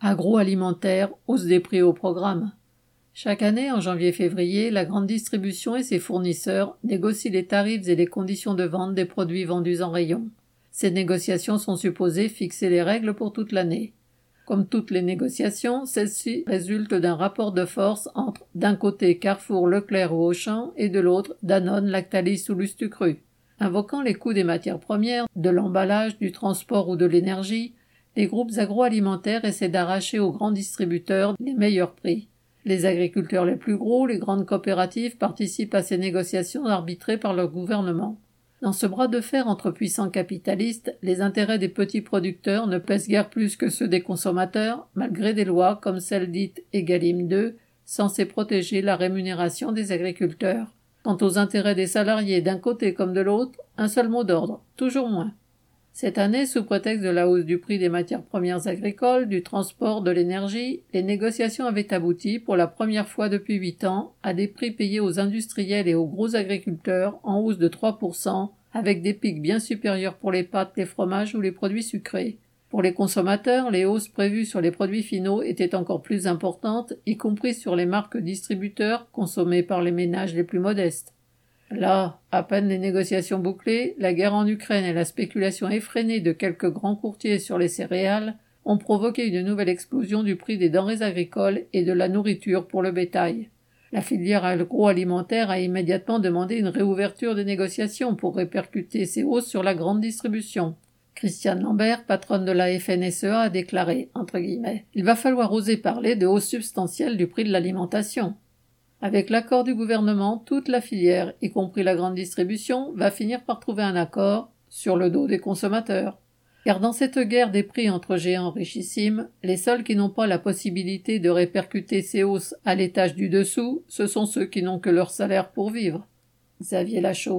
Agroalimentaire, hausse des prix au programme. Chaque année, en janvier-février, la grande distribution et ses fournisseurs négocient les tarifs et les conditions de vente des produits vendus en rayon. Ces négociations sont supposées fixer les règles pour toute l'année. Comme toutes les négociations, celles-ci résultent d'un rapport de force entre d'un côté Carrefour, Leclerc ou Auchan et de l'autre Danone, Lactalis ou Lustucru. Invoquant les coûts des matières premières, de l'emballage, du transport ou de l'énergie, les groupes agroalimentaires essaient d'arracher aux grands distributeurs les meilleurs prix. Les agriculteurs les plus gros, les grandes coopératives participent à ces négociations arbitrées par leur gouvernement. Dans ce bras de fer entre puissants capitalistes, les intérêts des petits producteurs ne pèsent guère plus que ceux des consommateurs, malgré des lois comme celle dite Egalim 2, censée protéger la rémunération des agriculteurs. Quant aux intérêts des salariés d'un côté comme de l'autre, un seul mot d'ordre, toujours moins. Cette année, sous prétexte de la hausse du prix des matières premières agricoles, du transport, de l'énergie, les négociations avaient abouti, pour la première fois depuis huit ans, à des prix payés aux industriels et aux gros agriculteurs en hausse de 3%, avec des pics bien supérieurs pour les pâtes, les fromages ou les produits sucrés. Pour les consommateurs, les hausses prévues sur les produits finaux étaient encore plus importantes, y compris sur les marques distributeurs consommées par les ménages les plus modestes. Là, à peine les négociations bouclées, la guerre en Ukraine et la spéculation effrénée de quelques grands courtiers sur les céréales ont provoqué une nouvelle explosion du prix des denrées agricoles et de la nourriture pour le bétail. La filière agroalimentaire a immédiatement demandé une réouverture des négociations pour répercuter ces hausses sur la grande distribution. Christiane Lambert, patronne de la FNSEA, a déclaré, entre guillemets, Il va falloir oser parler de hausse substantielle du prix de l'alimentation. Avec l'accord du gouvernement, toute la filière, y compris la grande distribution, va finir par trouver un accord sur le dos des consommateurs. Car dans cette guerre des prix entre géants richissimes, les seuls qui n'ont pas la possibilité de répercuter ces hausses à l'étage du dessous, ce sont ceux qui n'ont que leur salaire pour vivre. Xavier Lachaud.